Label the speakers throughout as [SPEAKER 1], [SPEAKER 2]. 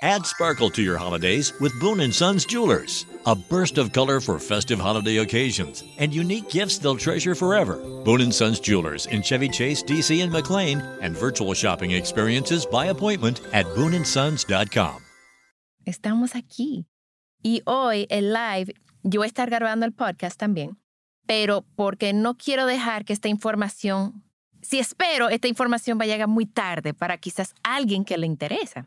[SPEAKER 1] Add sparkle to your holidays with Boone & Sons Jewelers. A burst of color for festive holiday occasions and unique gifts they'll treasure forever. Boone & Sons Jewelers in Chevy Chase, DC and McLean and virtual shopping experiences by appointment at booneandsons.com.
[SPEAKER 2] Estamos aquí. Y hoy el live, yo voy a estar grabando el podcast también, pero porque no quiero dejar que esta información, si espero, esta información va a llegar muy tarde para quizás alguien que le interesa.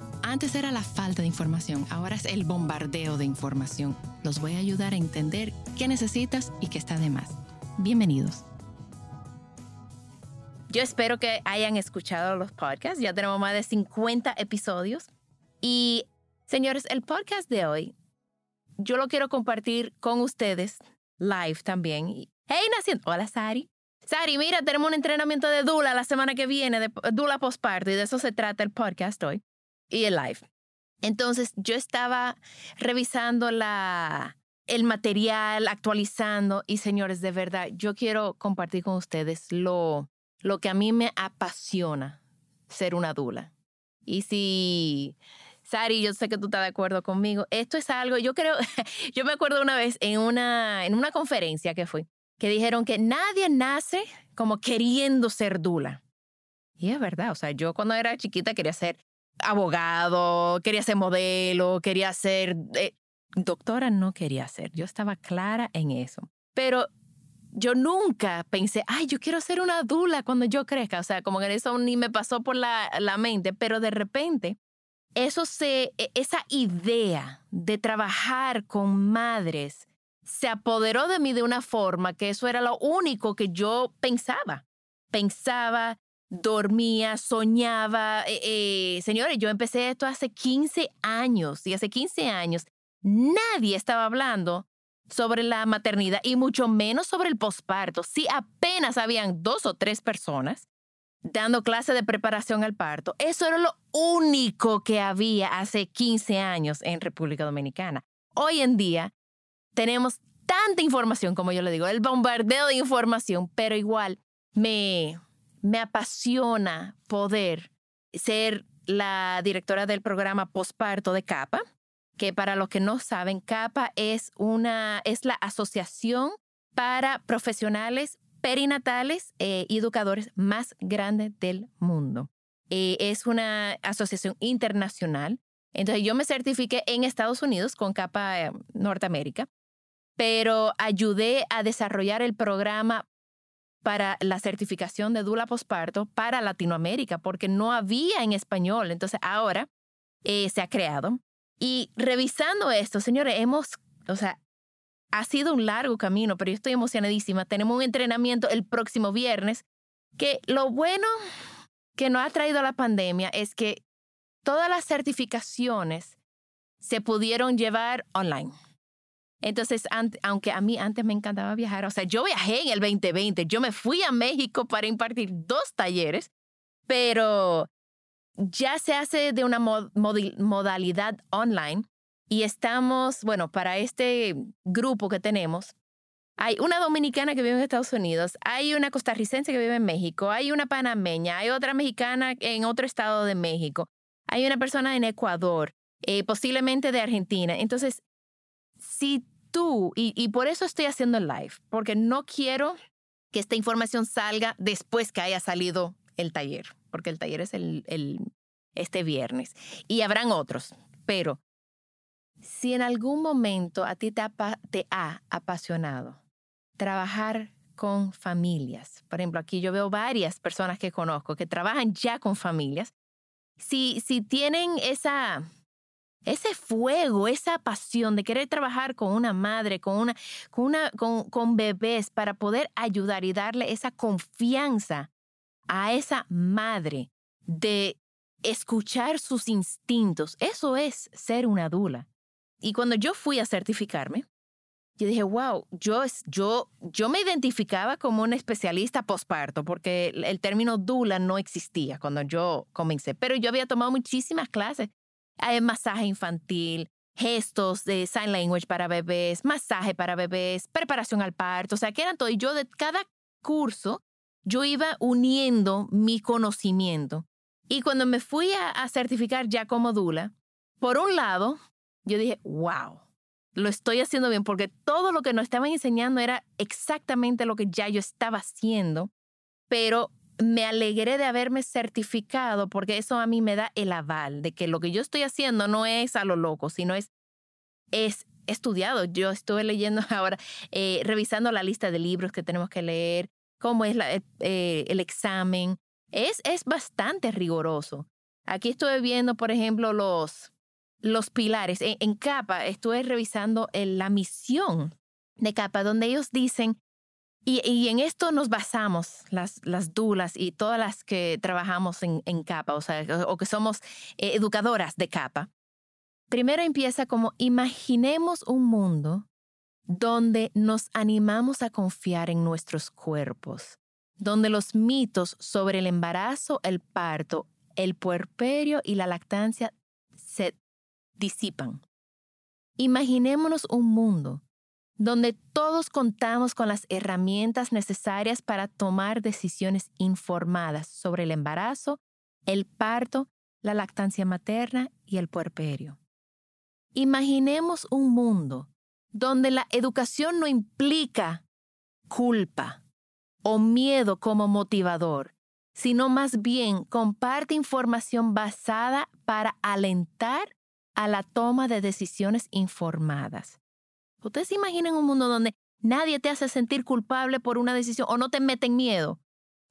[SPEAKER 2] Antes era la falta de información, ahora es el bombardeo de información. Los voy a ayudar a entender qué necesitas y qué está de más. Bienvenidos. Yo espero que hayan escuchado los podcasts. Ya tenemos más de 50 episodios. Y, señores, el podcast de hoy, yo lo quiero compartir con ustedes live también. Hey, Naciendo. Hola, Sari. Sari, mira, tenemos un entrenamiento de Dula la semana que viene, de Dula postparto, y de eso se trata el podcast hoy y el live. Entonces yo estaba revisando la, el material, actualizando y señores, de verdad, yo quiero compartir con ustedes lo, lo que a mí me apasiona ser una dula. Y si, Sari, yo sé que tú estás de acuerdo conmigo, esto es algo, yo creo, yo me acuerdo una vez en una, en una conferencia que fui, que dijeron que nadie nace como queriendo ser dula. Y es verdad, o sea, yo cuando era chiquita quería ser abogado, quería ser modelo, quería ser... Eh, doctora no quería ser, yo estaba clara en eso. Pero yo nunca pensé, ay, yo quiero ser una dula cuando yo crezca. O sea, como que eso ni me pasó por la, la mente, pero de repente, eso se, e, esa idea de trabajar con madres se apoderó de mí de una forma que eso era lo único que yo pensaba. Pensaba, dormía, soñaba. Eh, eh, señores, yo empecé esto hace 15 años y hace 15 años nadie estaba hablando sobre la maternidad y mucho menos sobre el posparto. Si apenas habían dos o tres personas dando clase de preparación al parto, eso era lo único que había hace 15 años en República Dominicana. Hoy en día tenemos tanta información, como yo le digo, el bombardeo de información, pero igual me, me apasiona poder ser la directora del programa Posparto de CAPA, que para los que no saben, CAPA es, una, es la asociación para profesionales perinatales eh, y educadores más grande del mundo. Eh, es una asociación internacional. Entonces yo me certifiqué en Estados Unidos con CAPA eh, Norteamérica, pero ayudé a desarrollar el programa para la certificación de Dula Posparto para Latinoamérica, porque no había en español. Entonces ahora eh, se ha creado. Y revisando esto, señores, hemos, o sea, ha sido un largo camino, pero yo estoy emocionadísima. Tenemos un entrenamiento el próximo viernes, que lo bueno que nos ha traído la pandemia es que todas las certificaciones se pudieron llevar online. Entonces, aunque a mí antes me encantaba viajar, o sea, yo viajé en el 2020, yo me fui a México para impartir dos talleres, pero ya se hace de una modalidad online y estamos, bueno, para este grupo que tenemos, hay una dominicana que vive en Estados Unidos, hay una costarricense que vive en México, hay una panameña, hay otra mexicana en otro estado de México, hay una persona en Ecuador, eh, posiblemente de Argentina. Entonces, si tú, y, por eso estoy haciendo el live, porque no quiero que esta información salga después que haya salido el taller, porque el taller es el, este viernes. Y habrán otros, pero si en algún momento a ti te te ha apasionado trabajar con familias, por ejemplo, aquí yo veo varias personas que conozco que trabajan ya con familias, si, si tienen esa ese fuego, esa pasión de querer trabajar con una madre, con, una, con, una, con, con bebés para poder ayudar y darle esa confianza a esa madre de escuchar sus instintos. Eso es ser una dula. Y cuando yo fui a certificarme, yo dije, wow, yo, yo, yo me identificaba como una especialista posparto porque el, término dula no existía cuando yo comencé, pero yo había tomado muchísimas clases. Hay masaje infantil, gestos de sign language para bebés, masaje para bebés, preparación al parto, o sea, que eran todo. Y yo de cada curso, yo iba uniendo mi conocimiento. Y cuando me fui a, a certificar ya como dula, por un lado, yo dije, wow, lo estoy haciendo bien, porque todo lo que nos estaban enseñando era exactamente lo que ya yo estaba haciendo, pero me alegré de haberme certificado porque eso a mí me da el aval de que lo que yo estoy haciendo no es a lo loco, sino es, es estudiado. Yo estuve leyendo ahora, eh, revisando la lista de libros que tenemos que leer, cómo es la, eh, el examen. Es, es bastante riguroso. Aquí estuve viendo, por ejemplo, los, los pilares. En, CAPA estuve revisando la misión de CAPA, donde ellos dicen, y, en esto nos basamos las, las dulas y todas las que trabajamos en, en CAPA, o, sea, o que somos eh, educadoras de CAPA. Primero empieza como, imaginemos un mundo donde nos animamos a confiar en nuestros cuerpos, donde los mitos sobre el embarazo, el parto, el puerperio y la lactancia se disipan. Imaginémonos un mundo donde todos contamos con las herramientas necesarias para tomar decisiones informadas sobre el embarazo, el parto, la lactancia materna y el puerperio. Imaginemos un mundo donde la educación no implica culpa o miedo como motivador, sino más bien comparte información basada para alentar a la toma de decisiones informadas. ¿Ustedes se imaginan un mundo donde nadie te hace sentir culpable por una decisión o no te mete en miedo?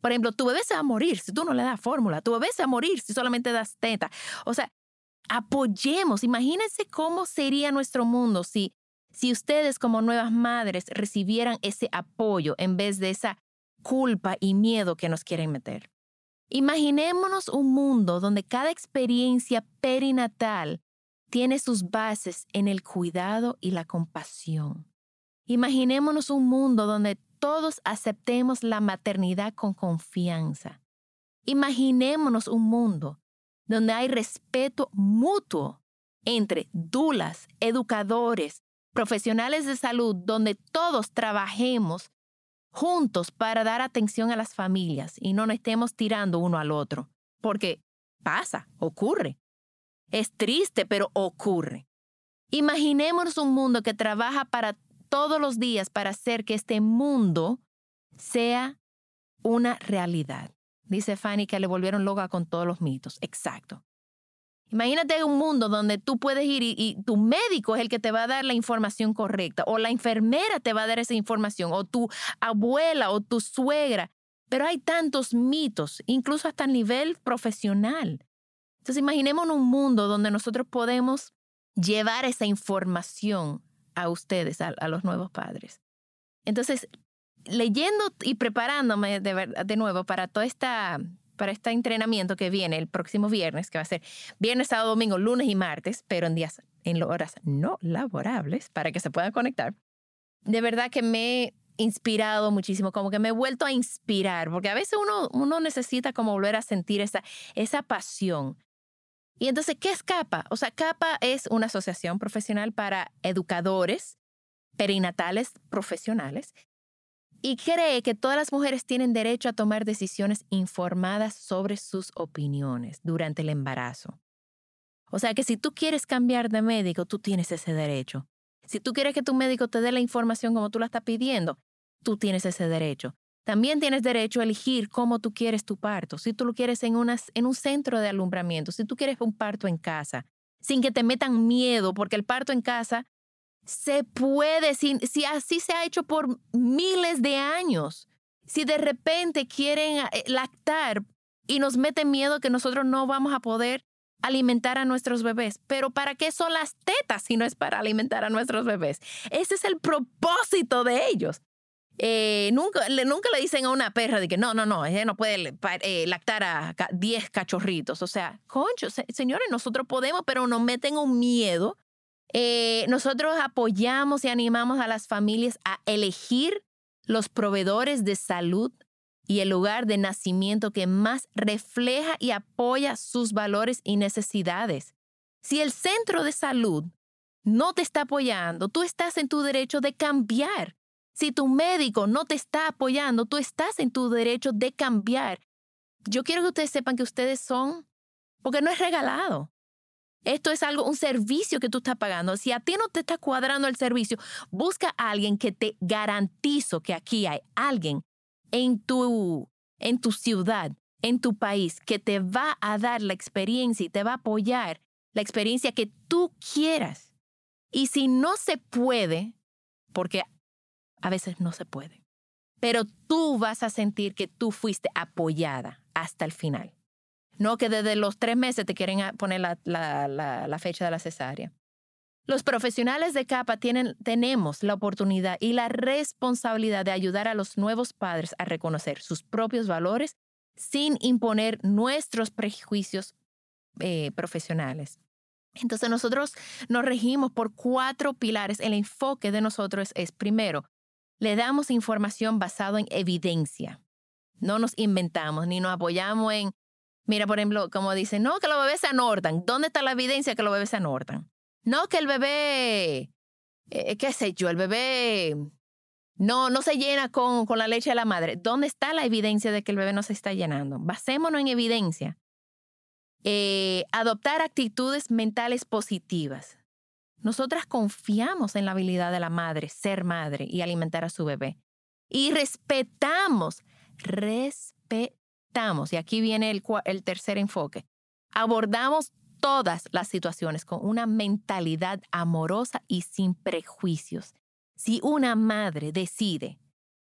[SPEAKER 2] Por ejemplo, tu bebé se va a morir si tú no le das fórmula, tu bebé se va a morir si solamente das teta. O sea, apoyemos, imagínense cómo sería nuestro mundo si, si ustedes como nuevas madres recibieran ese apoyo en vez de esa culpa y miedo que nos quieren meter. Imaginémonos un mundo donde cada experiencia perinatal tiene sus bases en el cuidado y la compasión. Imaginémonos un mundo donde todos aceptemos la maternidad con confianza. Imaginémonos un mundo donde hay respeto mutuo entre dulas, educadores, profesionales de salud, donde todos trabajemos juntos para dar atención a las familias y no nos estemos tirando uno al otro, porque pasa, ocurre. Es triste, pero ocurre. Imaginémonos un mundo que trabaja para todos los días para hacer que este mundo sea una realidad. Dice Fanny que le volvieron loca con todos los mitos. Exacto. Imagínate un mundo donde tú puedes ir y, tu médico es el que te va a dar la información correcta, o la enfermera te va a dar esa información, o tu abuela o tu suegra. Pero hay tantos mitos, incluso hasta a nivel profesional. Entonces imaginemos un mundo donde nosotros podemos llevar esa información a ustedes, a, los nuevos padres. Entonces, leyendo y preparándome de, de nuevo para todo esta, para este entrenamiento que viene el próximo viernes, que va a ser viernes, sábado, domingo, lunes y martes, pero en días, en horas no laborables, para que se puedan conectar. De verdad que me he inspirado muchísimo, como que me he vuelto a inspirar, porque a veces uno, uno necesita como volver a sentir esa, esa pasión y entonces, ¿qué es CAPA? O sea, CAPA es una asociación profesional para educadores perinatales profesionales y cree que todas las mujeres tienen derecho a tomar decisiones informadas sobre sus opiniones durante el embarazo. O sea que si tú quieres cambiar de médico, tú tienes ese derecho. Si tú quieres que tu médico te dé la información como tú la estás pidiendo, tú tienes ese derecho. También tienes derecho a elegir cómo tú quieres tu parto. Si tú lo quieres en, en un centro de alumbramiento, si tú quieres un parto en casa, sin que te metan miedo, porque el parto en casa se puede, si, si así se ha hecho por miles de años. Si de repente quieren eh, lactar y nos meten miedo que nosotros no vamos a poder alimentar a nuestros bebés. Pero ¿para qué son las tetas si no es para alimentar a nuestros bebés? Ese es el propósito de ellos. Eh, nunca, le, nunca le dicen a una perra de que no, no, no, ella no puede eh, lactar a 10 cachorritos. O sea, concho, señores, nosotros podemos, pero nos meten un miedo. Eh, nosotros apoyamos y animamos a las familias a elegir los proveedores de salud y el lugar de nacimiento que más refleja y apoya sus valores y necesidades. Si el centro de salud no te está apoyando, tú estás en tu derecho de cambiar. Si tu médico no te está apoyando, tú estás en tu derecho de cambiar. Yo quiero que ustedes sepan que ustedes son, porque no es regalado. Esto es algo, un servicio que tú estás pagando. Si a ti no te está cuadrando el servicio, busca a alguien que te garantizo que aquí hay alguien en tu, en tu ciudad, en tu país, que te va a dar la experiencia y te va a apoyar la experiencia que tú quieras. Y si no se puede, porque a veces no se puede, pero tú vas a sentir que tú fuiste apoyada hasta el final. No que desde los tres meses te quieren poner la, la, fecha de la cesárea. Los profesionales de CAPA tienen, tenemos la oportunidad y la responsabilidad de ayudar a los nuevos padres a reconocer sus propios valores sin imponer nuestros prejuicios eh, profesionales. Entonces nosotros nos regimos por cuatro pilares. El enfoque de nosotros es, primero, le damos información basada en evidencia. No nos inventamos ni nos apoyamos en, mira, por ejemplo, como dicen, no, que los bebés se anortan. ¿Dónde está la evidencia que los bebés se anortan? No, que el bebé, eh, qué sé yo, el bebé no, no se llena con, con la leche de la madre. ¿Dónde está la evidencia de que el bebé no se está llenando? Basémonos en evidencia. Eh, adoptar actitudes mentales positivas. Nosotras confiamos en la habilidad de la madre, ser madre y alimentar a su bebé. Y respetamos, respetamos, y aquí viene el, tercer enfoque, abordamos todas las situaciones con una mentalidad amorosa y sin prejuicios. Si una madre decide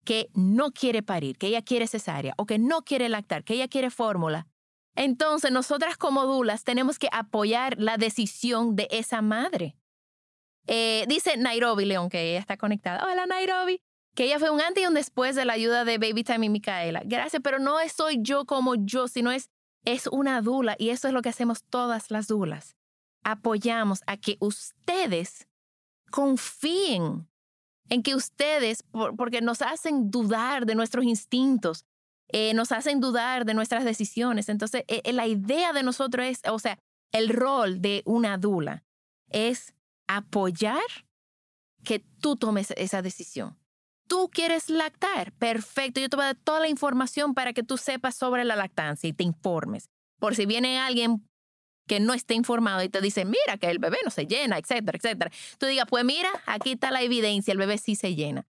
[SPEAKER 2] que no quiere parir, que ella quiere cesárea o que no quiere lactar, que ella quiere fórmula, entonces, nosotras como dulas tenemos que apoyar la decisión de esa madre. Eh, dice Nairobi León, que ella está conectada. Hola Nairobi. Que ella fue un antes y un después de la ayuda de Baby Time y Micaela. Gracias, pero no soy yo como yo, sino es, es una dula y eso es lo que hacemos todas las dulas. Apoyamos a que ustedes confíen en que ustedes, porque nos hacen dudar de nuestros instintos, eh, nos hacen dudar de nuestras decisiones. Entonces, eh, eh, la idea de nosotros es, o sea, el rol de una dula es apoyar que tú tomes esa decisión. Tú quieres lactar, perfecto. Yo te voy a dar toda la información para que tú sepas sobre la lactancia y te informes. Por si viene alguien que no esté informado y te dice, mira que el bebé no se llena, etcétera, etcétera. Tú digas, pues mira, aquí está la evidencia, el bebé sí se llena.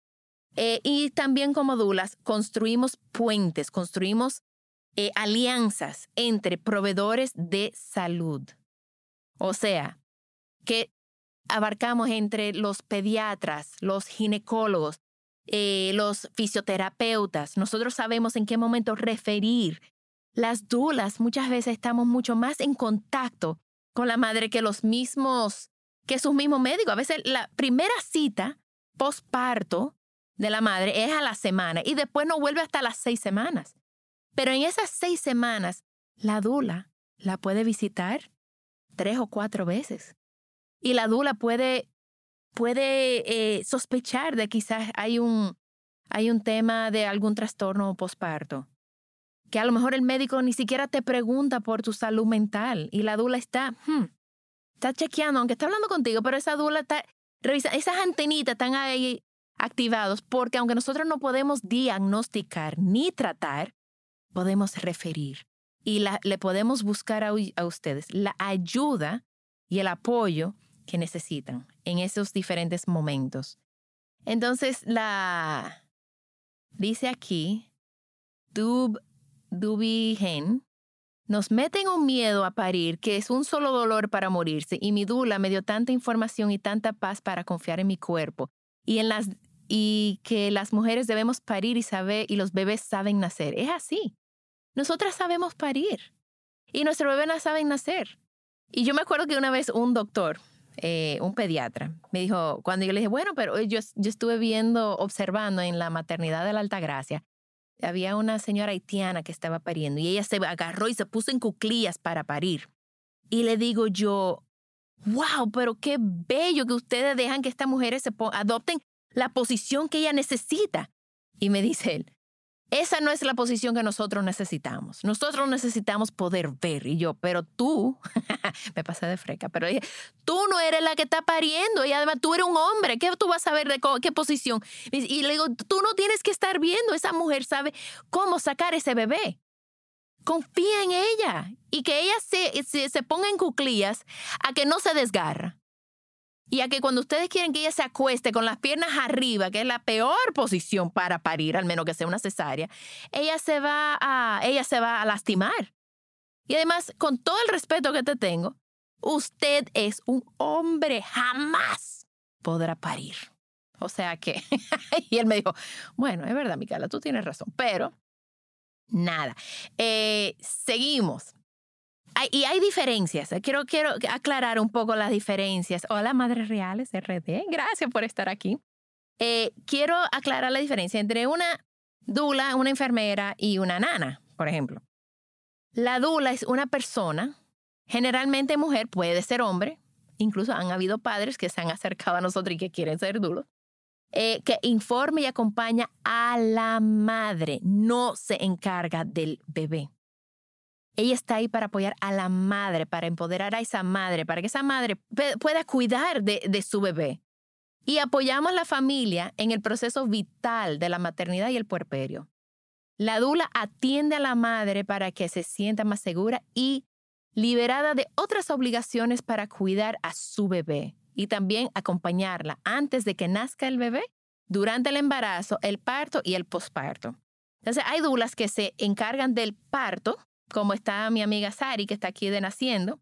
[SPEAKER 2] Eh, y también como dulas construimos puentes, construimos eh, alianzas entre proveedores de salud. O sea, que abarcamos entre los pediatras, los ginecólogos, eh, los fisioterapeutas. Nosotros sabemos en qué momento referir. Las dulas muchas veces estamos mucho más en contacto con la madre que los mismos, que sus mismos médicos. A veces la primera cita postparto de la madre es a la semana y después no vuelve hasta las seis semanas. Pero en esas seis semanas, la dula la puede visitar tres o cuatro veces. Y la dula puede, puede eh, sospechar de quizás hay un, hay un tema de algún trastorno posparto. Que a lo mejor el médico ni siquiera te pregunta por tu salud mental y la dula está, hmm, está chequeando, aunque está hablando contigo, pero esa dula está revisa, esas antenitas están ahí activados porque aunque nosotros no podemos diagnosticar ni tratar, podemos referir y le podemos buscar a, ustedes la ayuda y el apoyo que necesitan en esos diferentes momentos. Entonces, la dice aquí, Dub, Dubigen, nos meten un miedo a parir que es un solo dolor para morirse y mi dula me dio tanta información y tanta paz para confiar en mi cuerpo y en las y que las mujeres debemos parir y saber y los bebés saben nacer. Es así. Nosotras sabemos parir y nuestros bebés no saben nacer. Y yo me acuerdo que una vez un doctor, eh, un pediatra. Me dijo, cuando yo le dije, bueno, pero yo, yo estuve viendo, observando en la maternidad de la Altagracia, había una señora haitiana que estaba pariendo y ella se agarró y se puso en cuclillas para parir. Y le digo yo, wow, pero qué bello que ustedes dejan que estas mujeres se adopten la posición que ella necesita. Y me dice él, esa no es la posición que nosotros necesitamos. Nosotros necesitamos poder ver. Y yo, pero tú, me pasé de freca, pero dije, tú no eres la que está pariendo. Y además tú eres un hombre. ¿Qué tú vas a ver de qué posición? Y le digo, tú no tienes que estar viendo. Esa mujer sabe cómo sacar ese bebé. Confía en ella y que ella se, se, se ponga en cuclillas a que no se desgarra. Y a que cuando ustedes quieren que ella se acueste con las piernas arriba, que es la peor posición para parir, al menos que sea una cesárea, ella se va a, ella se va a lastimar. Y además, con todo el respeto que te tengo, usted es un hombre, jamás podrá parir. O sea que, y él me dijo, bueno, es verdad, Micaela, tú tienes razón, pero nada. Eh, seguimos y hay diferencias. Quiero, quiero aclarar un poco las diferencias. Hola, Madres Reales RD. Gracias por estar aquí. Eh, quiero aclarar la diferencia entre una dula, una enfermera y una nana, por ejemplo. La dula es una persona, generalmente mujer, puede ser hombre. Incluso han habido padres que se han acercado a nosotros y que quieren ser dulos. Eh, que informe y acompaña a la madre, no se encarga del bebé. Ella está ahí para apoyar a la madre, para empoderar a esa madre, para que esa madre pueda cuidar de, su bebé. Y apoyamos a la familia en el proceso vital de la maternidad y el puerperio. La dula atiende a la madre para que se sienta más segura y liberada de otras obligaciones para cuidar a su bebé y también acompañarla antes de que nazca el bebé, durante el embarazo, el parto y el posparto. Entonces, hay dulas que se encargan del parto como está mi amiga Sari, que está aquí de naciendo.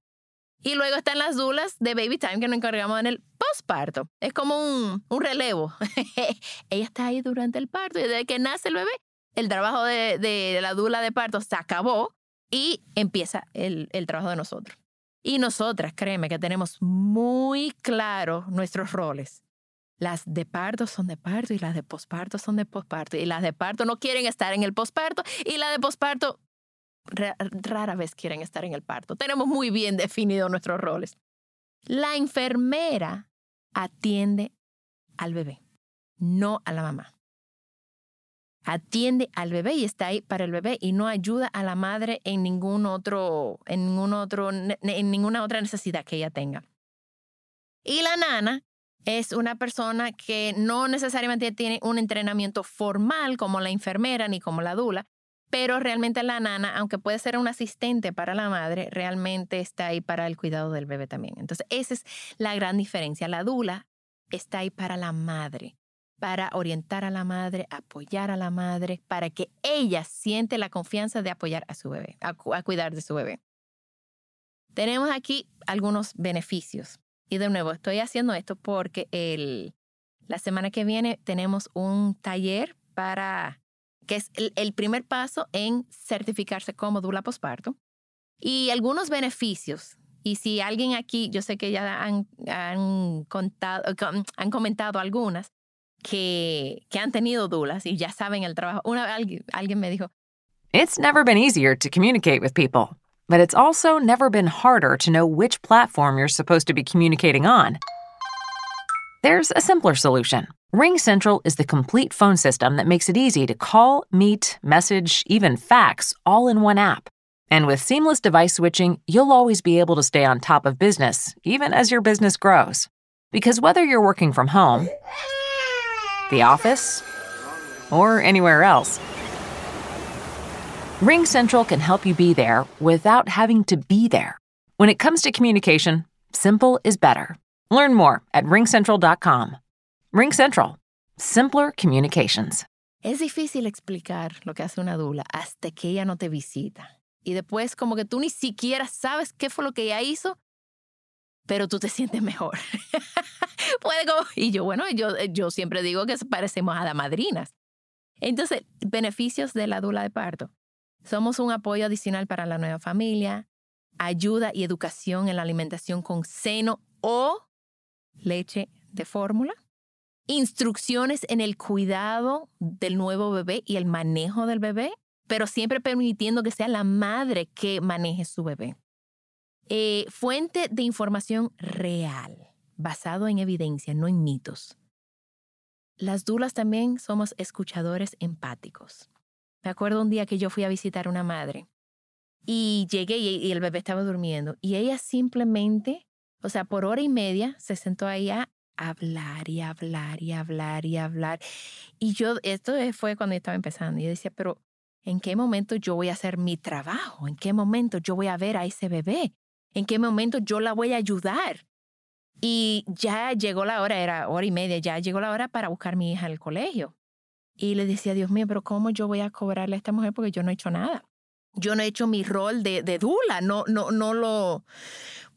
[SPEAKER 2] Y luego están las dulas de Baby Time que nos encargamos en el postparto. Es como un, relevo. Ella está ahí durante el parto y desde que nace el bebé, el trabajo de, la dula de parto se acabó y empieza el, el trabajo de nosotros. Y nosotras, créeme que tenemos muy claros nuestros roles. Las de parto son de parto y las de posparto son de posparto. Y las de parto no quieren estar en el posparto y las de posparto rara vez quieren estar en el parto. Tenemos muy bien definidos nuestros roles. La enfermera atiende al bebé, no a la mamá. Atiende al bebé y está ahí para el bebé y no ayuda a la madre en ningún otro, en ningún otro, en ninguna otra necesidad que ella tenga. Y la nana es una persona que no necesariamente tiene un entrenamiento formal como la enfermera ni como la dula, pero realmente la nana, aunque puede ser un asistente para la madre, realmente está ahí para el cuidado del bebé también. Entonces, esa es la gran diferencia. La dula está ahí para la madre, para orientar a la madre, apoyar a la madre, para que ella siente la confianza de apoyar a su bebé, a, cuidar de su bebé. Tenemos aquí algunos beneficios. Y de nuevo, estoy haciendo esto porque el, la semana que viene tenemos un taller para que es el, primer paso en certificarse como dula posparto, y algunos beneficios. Y si alguien aquí, yo sé que ya han, han, contado, han comentado algunas que, han tenido dulas y ya saben el trabajo. Alguien me dijo,
[SPEAKER 3] It's never been easier to communicate with people, but it's also never been harder to know which platform you're supposed to be communicating on. There's a simpler solution. Ring Central is the complete phone system that makes it easy to call, meet, message, even fax all in one app. And with seamless device switching, you'll always be able to stay on top of business, even as your business grows. Because whether you're working from home, the office, or anywhere else, Ring Central can help you be there without having to be there. When it comes to communication, simple is better. Learn more at ringcentral.com. Ring Central. Simpler communications.
[SPEAKER 2] Es difícil explicar lo que hace una dula hasta que ella no te visita. Y después como que tú ni siquiera sabes qué fue lo que ella hizo, pero tú te sientes mejor. Puede y yo, bueno, yo, yo siempre digo que parecemos a madrinas. Entonces, beneficios de la dula de parto. Somos un apoyo adicional para la nueva familia, ayuda y educación en la alimentación con seno o leche de fórmula, instrucciones en el cuidado del nuevo bebé y el manejo del bebé, pero siempre permitiendo que sea la madre que maneje su bebé. Eh, fuente de información real, basado en evidencia, no en mitos. Las dulas también somos escuchadores empáticos. Me acuerdo un día que yo fui a visitar a una madre y llegué y, el bebé estaba durmiendo y ella simplemente, o sea, por hora y media se sentó ahí a hablar y hablar y hablar y hablar. Y yo, esto fue cuando estaba empezando, y yo decía, pero ¿en qué momento yo voy a hacer mi trabajo? ¿En qué momento yo voy a ver a ese bebé? ¿En qué momento yo la voy a ayudar? Y ya llegó la hora, era hora y media, ya llegó la hora para buscar a mi hija al colegio. Y le decía, Dios mío, pero ¿cómo yo voy a cobrarle a esta mujer porque yo no he hecho nada? Yo no he hecho mi rol de, de dula, no, no, no lo...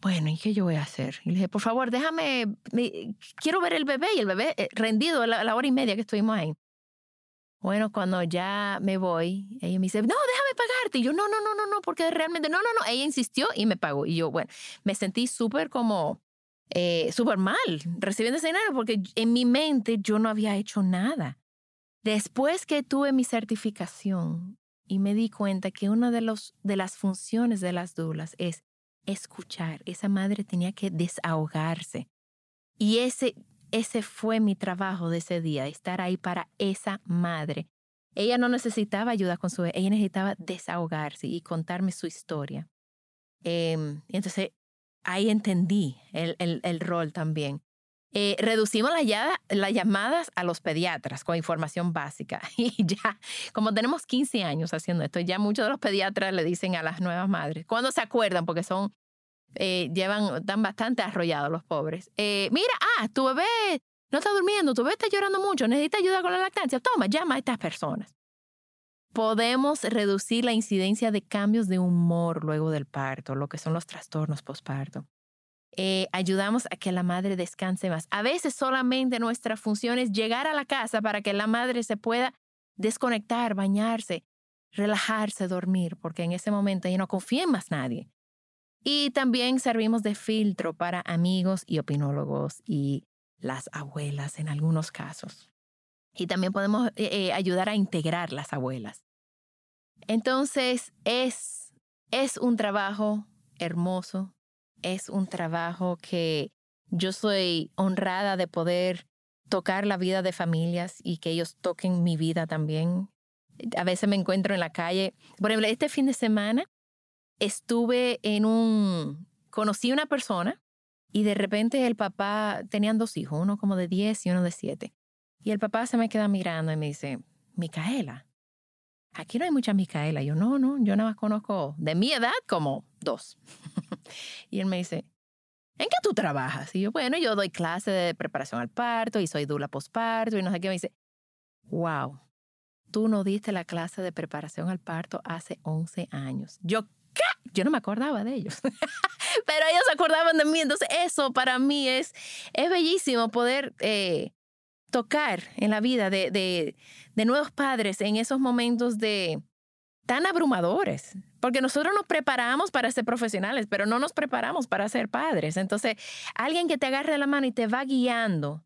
[SPEAKER 2] Bueno, ¿y qué yo voy a hacer? Y le dije, por favor, déjame, quiero ver el bebé y el bebé eh, rendido la, la hora y media que estuvimos ahí. Bueno, cuando ya me voy, ella me dice, no, déjame pagarte. Y yo, no, no, no, no, no, porque realmente, no, no, no. Ella insistió y me pagó. Y yo, bueno, me sentí súper como, eh, súper mal recibiendo ese dinero porque en mi mente yo no había hecho nada. Después que tuve mi certificación y me di cuenta que una de, los, de las funciones de las dulas es escuchar. Esa madre tenía que desahogarse. Y ese, ese fue mi trabajo de ese día, estar ahí para esa madre. Ella no necesitaba ayuda con su ella necesitaba desahogarse y contarme su historia. Eh, entonces, ahí entendí el, el, el rol también. Eh, reducimos las llamadas a los pediatras con información básica. Y ya, como tenemos 15 años haciendo esto, ya muchos de los pediatras le dicen a las nuevas madres, cuando se acuerdan, porque son, eh, llevan, están bastante arrollados los pobres. Eh, mira, ah, tu bebé no está durmiendo, tu bebé está llorando mucho, necesita ayuda con la lactancia. Toma, llama a estas personas. Podemos reducir la incidencia de cambios de humor luego del parto, lo que son los trastornos postparto. Eh, ayudamos a que la madre descanse más. A veces solamente nuestra función es llegar a la casa para que la madre se pueda desconectar, bañarse, relajarse, dormir, porque en ese momento ella no confía en más nadie. Y también servimos de filtro para amigos y opinólogos y las abuelas en algunos casos. Y también podemos eh, eh, ayudar a integrar las abuelas. Entonces, es, es un trabajo hermoso, es un trabajo que yo soy honrada de poder tocar la vida de familias y que ellos toquen mi vida también. A veces me encuentro en la calle. Por ejemplo, este fin de semana estuve en un... Conocí una persona y de repente el papá, tenían dos hijos, uno como de 10 y uno de 7. Y el papá se me queda mirando y me dice, Micaela, aquí no hay mucha Micaela. Yo, no, no, yo nada más conozco de mi edad como dos. y él me dice, ¿en qué tú trabajas? Y yo, bueno, yo doy clase de preparación al parto y soy dula postparto y no sé qué. Me dice, wow, tú no diste la clase de preparación al parto hace 11 años. Yo, ¿qué? Yo no me acordaba de ellos. Pero ellos acordaban de mí. Entonces, eso para mí es, es bellísimo poder eh, tocar en la vida de, de, de nuevos padres en esos momentos de tan abrumadores, porque nosotros nos preparamos para ser profesionales, pero no nos preparamos para ser padres. Entonces, alguien que te agarre la mano y te va guiando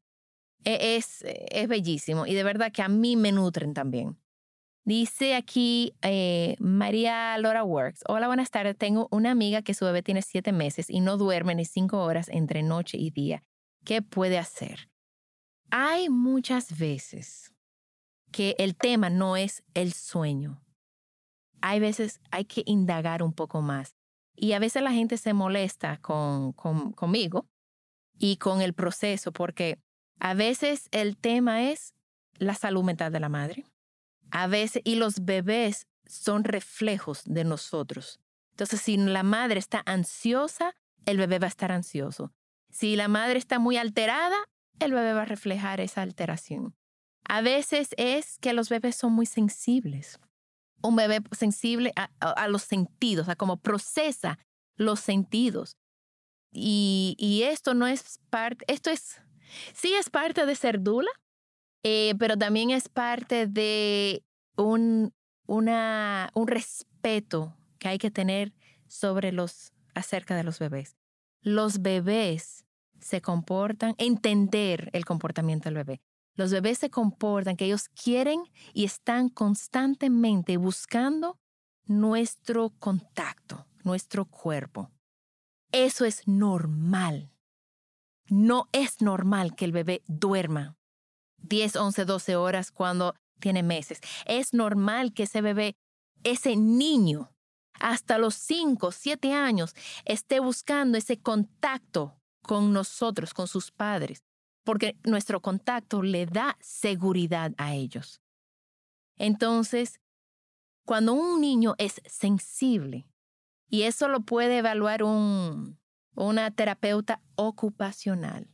[SPEAKER 2] e, es, es bellísimo y de verdad que a mí me nutren también. Dice aquí eh, María Laura Works. Hola, buenas tardes. Tengo una amiga que su bebé tiene siete meses y no duerme ni cinco horas entre noche y día. ¿Qué puede hacer? Hay muchas veces que el tema no es el sueño. Hay veces hay que indagar un poco más. Y a veces la gente se molesta con, con, conmigo y con el proceso porque a veces el tema es la salud mental de la madre. A veces, y los bebés son reflejos de nosotros. Entonces, si la madre está ansiosa, el bebé va a estar ansioso. Si la madre está muy alterada, el bebé va a reflejar esa alteración. A veces es que los bebés son muy sensibles. Un bebé sensible a, los sentidos, a cómo procesa los sentidos. Y, y, esto no es parte, esto es, sí es parte de ser dula, eh, pero también es parte de un, una, un respeto que hay que tener sobre los, acerca de los bebés. Los bebés se comportan, entender el comportamiento del bebé. Los bebés se comportan que ellos quieren y están constantemente buscando nuestro contacto, nuestro cuerpo. Eso es normal. No es normal que el bebé duerma 10, 11, 12 horas cuando tiene meses. Es normal que ese bebé, ese niño, hasta los 5, 7 años, esté buscando ese contacto con nosotros, con sus padres, porque nuestro contacto le da seguridad a ellos. Entonces, cuando un niño es sensible, y eso lo puede evaluar un, una terapeuta ocupacional.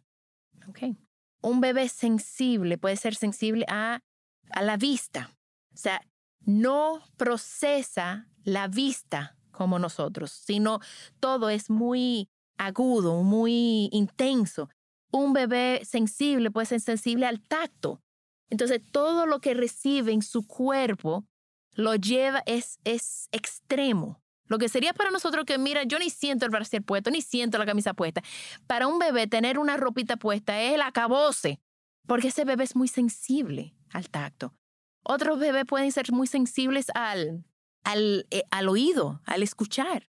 [SPEAKER 2] Un bebé sensible puede ser sensible a, a la vista. O sea, no procesa la vista como nosotros, sino todo es muy agudo, muy intenso. Un bebé sensible puede ser sensible al tacto. Entonces, todo lo que recibe en su cuerpo lo lleva, es, es extremo. Lo que sería para nosotros que, mira, yo ni siento el brasier puesto, ni siento la camisa puesta. Para un bebé tener una ropita puesta es el acabose, porque ese bebé es muy sensible al tacto. Otros bebés pueden ser muy sensibles al, al, eh, al oído, al escuchar.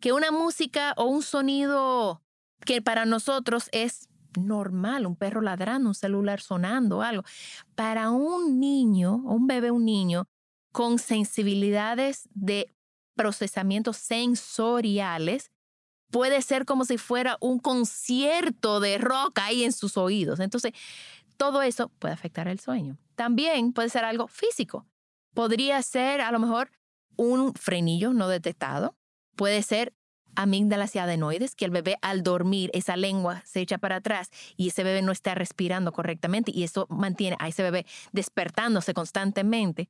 [SPEAKER 2] Que una música o un sonido que para nosotros es normal, un perro ladrando, un celular sonando, algo. Para un niño, un bebé, un niño, con sensibilidades de procesamientos sensoriales, puede ser como si fuera un concierto de rock ahí en sus oídos. Entonces, todo eso puede afectar el sueño. También puede ser algo físico. Podría ser a lo mejor un frenillo no detectado. Puede ser amígdalas y adenoides, que el bebé al dormir esa lengua se echa para atrás y ese bebé no está respirando correctamente y eso mantiene a ese bebé despertándose constantemente.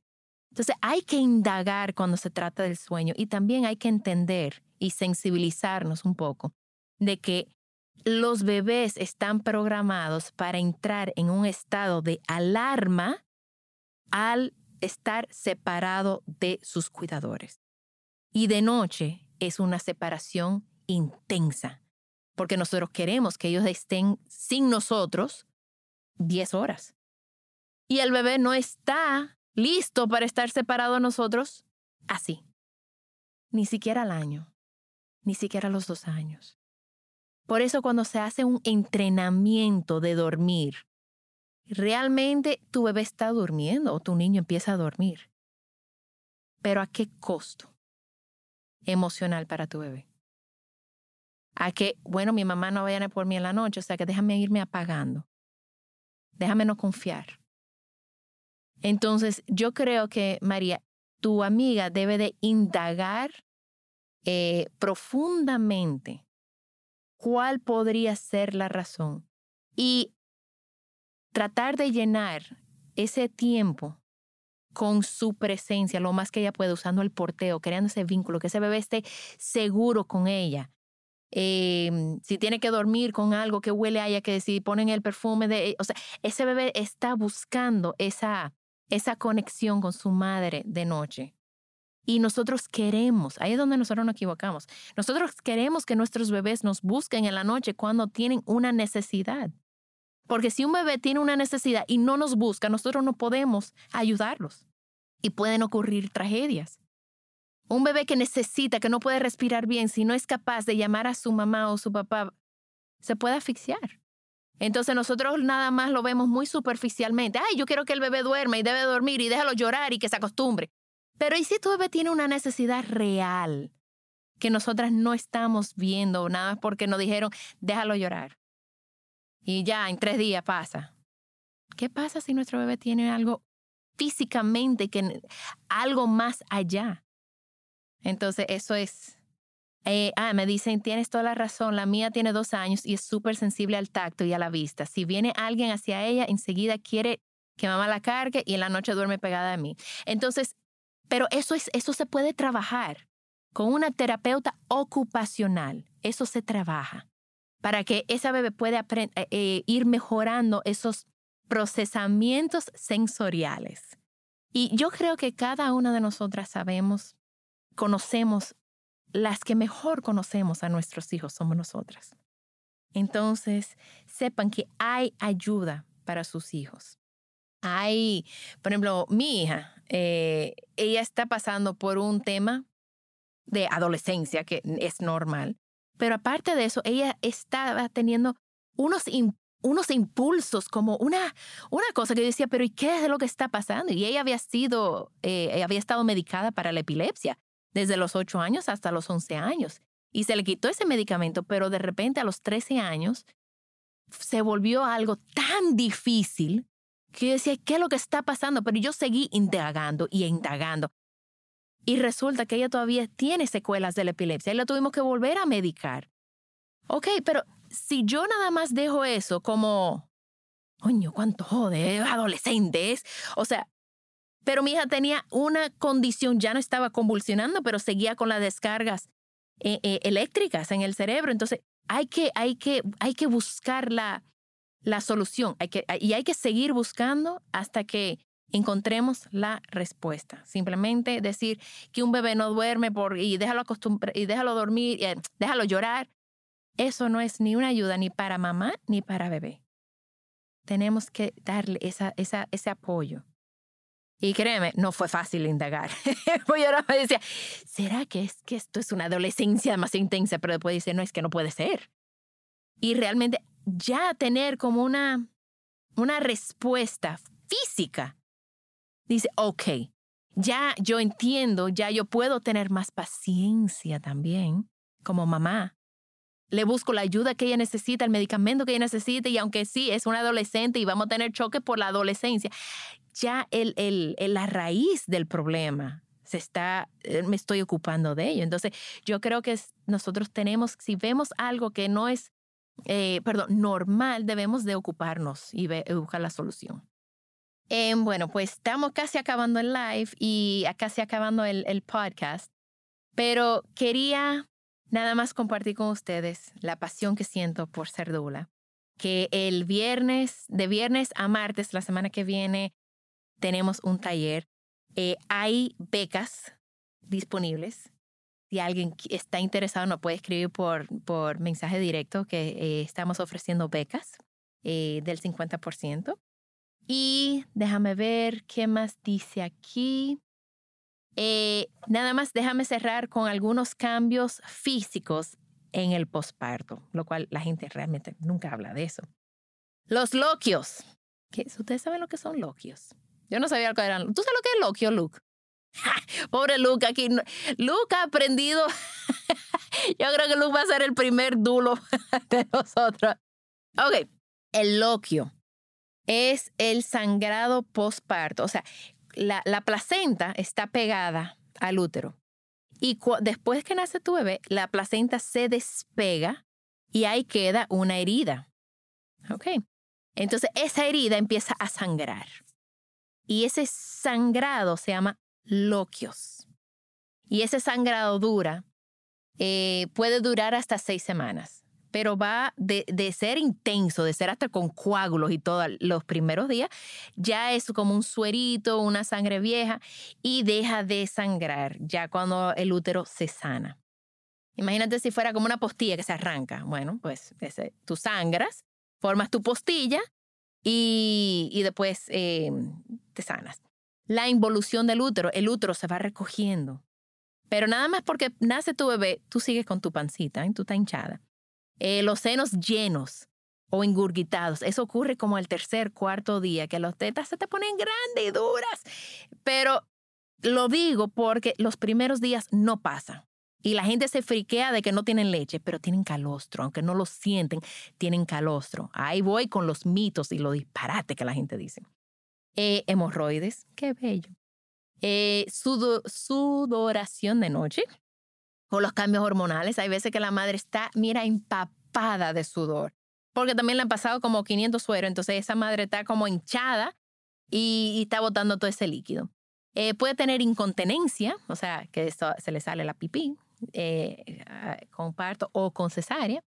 [SPEAKER 2] Entonces hay que indagar cuando se trata del sueño y también hay que entender y sensibilizarnos un poco de que los bebés están programados para entrar en un estado de alarma al estar separado de sus cuidadores. Y de noche es una separación intensa, porque nosotros queremos que ellos estén sin nosotros 10 horas. Y el bebé no está listo para estar separado de nosotros así. Ni siquiera al año, ni siquiera a los dos años. Por eso cuando se hace un entrenamiento de dormir, realmente tu bebé está durmiendo o tu niño empieza a dormir. Pero ¿a qué costo emocional para tu bebé? A que, bueno, mi mamá no vaya por mí en la noche, o sea que déjame irme apagando. Déjame no confiar. Entonces, yo creo que, María, tu amiga debe de indagar eh, profundamente cuál podría ser la razón y tratar de llenar ese tiempo con su presencia, lo más que ella puede, usando el porteo, creando ese vínculo, que ese bebé esté seguro con ella. Em, si tiene que dormir con algo que huele a ella, que si ponen el perfume de, o sea, ese bebé está buscando esa, esa conexión con su madre de noche. Y nosotros queremos, ahí es donde nosotros nos equivocamos, nosotros queremos que nuestros bebés nos busquen en la noche cuando tienen una necesidad. Porque si un bebé tiene una necesidad y no nos busca, nosotros no podemos ayudarlos. Y pueden ocurrir tragedias. Un bebé que necesita, que no puede respirar bien, si no es capaz de llamar a su mamá o su papá, se puede asfixiar. Entonces nosotros nada más lo vemos muy superficialmente. Ay, yo quiero que el bebé duerma y debe dormir y déjalo llorar y que se acostumbre. Pero ¿y si tu bebé tiene una necesidad real que nosotras no estamos viendo nada más porque nos dijeron déjalo llorar? Y ya en tres días pasa. ¿Qué pasa si nuestro bebé tiene algo físicamente, que, algo más allá? Entonces eso es eh, ah, me dicen, tienes toda la razón, la mía tiene dos años y es súper sensible al tacto y a la vista. Si viene alguien hacia ella, enseguida quiere que mamá la cargue y en la noche duerme pegada a mí. Entonces, pero eso, es, eso se puede trabajar con una terapeuta ocupacional. Eso se trabaja para que esa bebé pueda eh, eh, ir mejorando esos procesamientos sensoriales. Y yo creo que cada una de nosotras sabemos, conocemos las que mejor conocemos a nuestros hijos somos nosotras. entonces sepan que hay ayuda para sus hijos. Hay, por ejemplo, mi hija, eh, ella está pasando por un tema de adolescencia que es normal, pero aparte de eso, ella estaba teniendo unos, unos impulsos, como una, una cosa que decía, pero ¿y qué es lo que está pasando? Y ella había sido, eh, había estado medicada para la epilepsia desde los 8 años hasta los 11 años. Y se le quitó ese medicamento, pero de repente a los 13 años se volvió algo tan difícil que yo decía, ¿qué es lo que está pasando? Pero yo seguí indagando y indagando. Y resulta que ella todavía tiene secuelas de la epilepsia y la tuvimos que volver a medicar. Ok, pero si yo nada más dejo eso como, coño, cuánto jode, adolescentes. O sea, pero mi hija tenía una condición, ya no estaba convulsionando, pero seguía con las descargas eh, eh, eléctricas en el cerebro. Entonces, hay que, hay que, hay que buscar la, la solución hay que, y hay que seguir buscando hasta que encontremos la respuesta. Simplemente decir que un bebé no duerme por, y, déjalo y déjalo dormir, y, eh, déjalo llorar, eso no es ni una ayuda ni para mamá ni para bebé. Tenemos que darle esa, esa, ese apoyo. Y créeme, no fue fácil indagar. Yo ahora me decía, ¿será que es que esto es una adolescencia más intensa? Pero después dice, no, es que no puede ser. Y realmente ya tener como una, una respuesta física. Dice, ok, ya yo entiendo, ya yo puedo tener más paciencia también como mamá le busco la ayuda que ella necesita, el medicamento que ella necesita, y aunque sí es una adolescente y vamos a tener choque por la adolescencia, ya el, el, la raíz del problema se está, eh, me estoy ocupando de ello. Entonces, yo creo que nosotros tenemos, si vemos algo que no es, eh, perdón, normal, debemos de ocuparnos y, buscar la solución. Em, bueno, pues estamos casi acabando el live y casi acabando el, podcast, pero quería nada más compartir con ustedes la pasión que siento por ser dula. Que el viernes, de viernes a martes, la semana que viene, tenemos un taller. Eh, hay becas disponibles. Si alguien está interesado, nos puede escribir por, por mensaje directo que eh, estamos ofreciendo becas eh, del 50%. Y déjame ver qué más dice aquí. Eh, nada más déjame cerrar con algunos cambios físicos en el posparto, lo cual la gente realmente nunca habla de eso. Los loquios. ¿Qué? ¿Ustedes saben lo que son loquios? Yo no sabía lo que eran. ¿Tú sabes lo que es loquio, Luke? Pobre Luke aquí. Luke ha aprendido. Yo creo que Luke va a ser el primer dulo de nosotros. Ok, el loquio es el sangrado postparto. O sea, la, placenta está pegada al útero. Y después que nace tu bebé, la placenta se despega y ahí queda una herida. ¿Ok? Entonces esa herida empieza a sangrar. Y ese sangrado se llama loquios. Y ese sangrado dura, eh, puede durar hasta seis semanas pero va de, ser intenso, de ser hasta con coágulos y todo los primeros días, ya es como un suerito, una sangre vieja y deja de sangrar ya cuando el útero se sana. Imagínate si fuera como una postilla que se arranca. Bueno, pues tú sangras, formas tu postilla y, después eh, te sanas. La involución del útero, el útero se va recogiendo. Pero nada más porque nace tu bebé, tú sigues con tu pancita, y ¿eh? tú estás hinchada. Eh, los senos llenos o engurguitados. Eso ocurre como el tercer, cuarto día, que los tetas se te ponen grandes y duras. Pero lo digo porque los primeros días no pasan. Y la gente se friquea de que no tienen leche, pero tienen calostro. Aunque no lo sienten, tienen calostro. Ahí voy con los mitos y lo disparate que la gente dice. Eh, hemorroides, qué bello. Eh, sudoración de noche, o los cambios hormonales. Hay veces que la madre está, mira, empapada de sudor, porque también le han pasado como 500 sueros, entonces esa madre está como hinchada y, está botando todo ese líquido. Eh, puede tener incontinencia, o sea, que se le sale la pipí eh, con parto o con cesárea.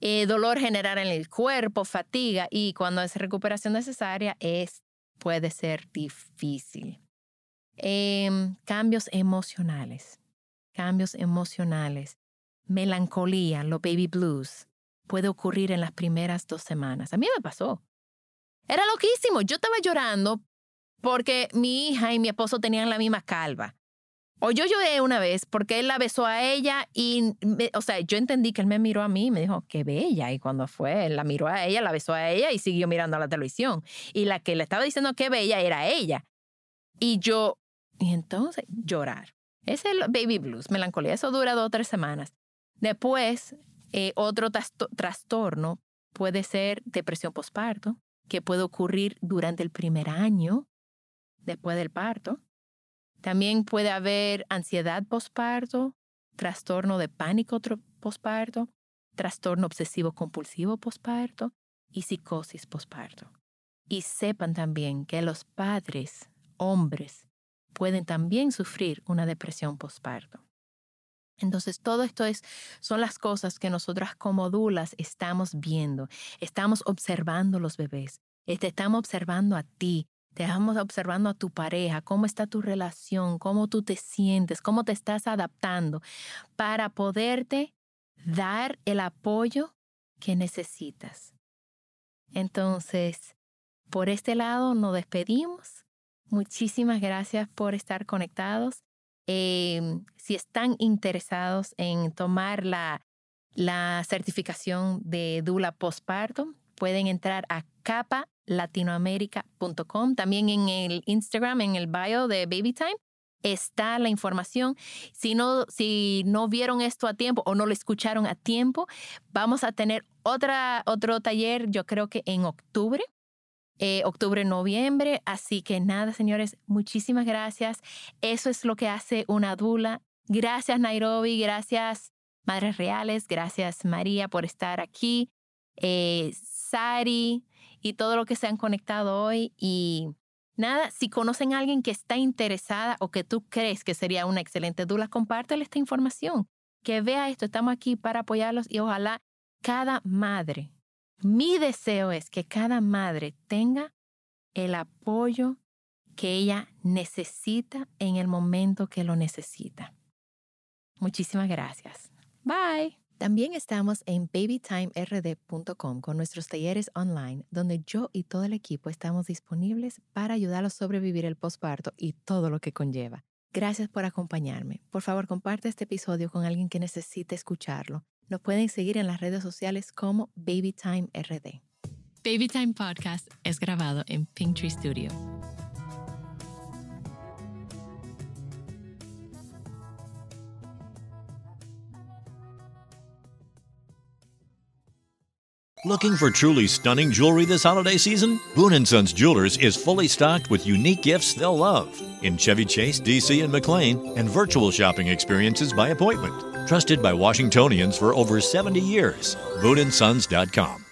[SPEAKER 2] Eh, dolor general en el cuerpo, fatiga y cuando es recuperación necesaria es, puede ser difícil. Em, cambios emocionales cambios emocionales, melancolía, los baby blues, puede ocurrir en las primeras dos semanas. A mí me pasó. Era loquísimo. Yo estaba llorando porque mi hija y mi esposo tenían la misma calva. O yo lloré una vez porque él la besó a ella y, o sea, yo entendí que él me miró a mí y me dijo, qué bella. Y cuando fue, él la miró a ella, la besó a ella y siguió mirando a la televisión. Y la que le estaba diciendo qué bella era ella. Y yo, y entonces llorar. Es el baby blues, melancolía. Eso dura dos o tres semanas. Después, eh, otro trastorno puede ser depresión postparto, que puede ocurrir durante el primer año después del parto. También puede haber ansiedad postparto, trastorno de pánico postparto, trastorno obsesivo compulsivo postparto y psicosis postparto. Y sepan también que los padres, hombres, pueden también sufrir una depresión postparto. Entonces, todo esto es, son las cosas que nosotras como dulas estamos viendo. Estamos observando los bebés. Te estamos observando a ti. Te estamos observando a tu pareja, cómo está tu relación, cómo tú te sientes, cómo te estás adaptando para poderte dar el apoyo que necesitas. Entonces, por este lado nos despedimos. Muchísimas gracias por estar conectados. Em, si están interesados en tomar la, la certificación de Dula Postparto, pueden entrar a capalatinoamerica.com. También en el Instagram, en el bio de Baby Time, está la información. Si no, si no vieron esto a tiempo o no lo escucharon a tiempo, vamos a tener otra, otro taller, yo creo que en octubre eh, octubre, noviembre. Así que nada, señores, muchísimas gracias. Eso es lo que hace una dula. Gracias, Nairobi. Gracias, Madres Reales. Gracias, María, por estar aquí. Eh, Sari y todo lo que se han conectado hoy. Y nada, si conocen a alguien que está interesada o que tú crees que sería una excelente dula, compártele esta información. Que vea esto. Estamos aquí para apoyarlos y ojalá cada madre mi deseo es que cada madre tenga el apoyo que ella necesita en el momento que lo necesita. Muchísimas gracias. Bye. También estamos en babytimerd.com con nuestros talleres online, donde yo y todo el equipo estamos disponibles para ayudarlos a sobrevivir el posparto y todo lo que conlleva. Gracias por acompañarme. Por favor, comparte este episodio con alguien que necesite escucharlo. Nos pueden seguir en las redes sociales como BabyTime RD.
[SPEAKER 4] BabyTime Podcast es grabado en Pinktree Studio.
[SPEAKER 1] Looking for truly stunning jewelry this holiday season? Boone & Sons Jewelers is fully stocked with unique gifts they'll love in Chevy Chase, DC, and McLean, and virtual shopping experiences by appointment. Trusted by Washingtonians for over 70 years. BooneandSons.com.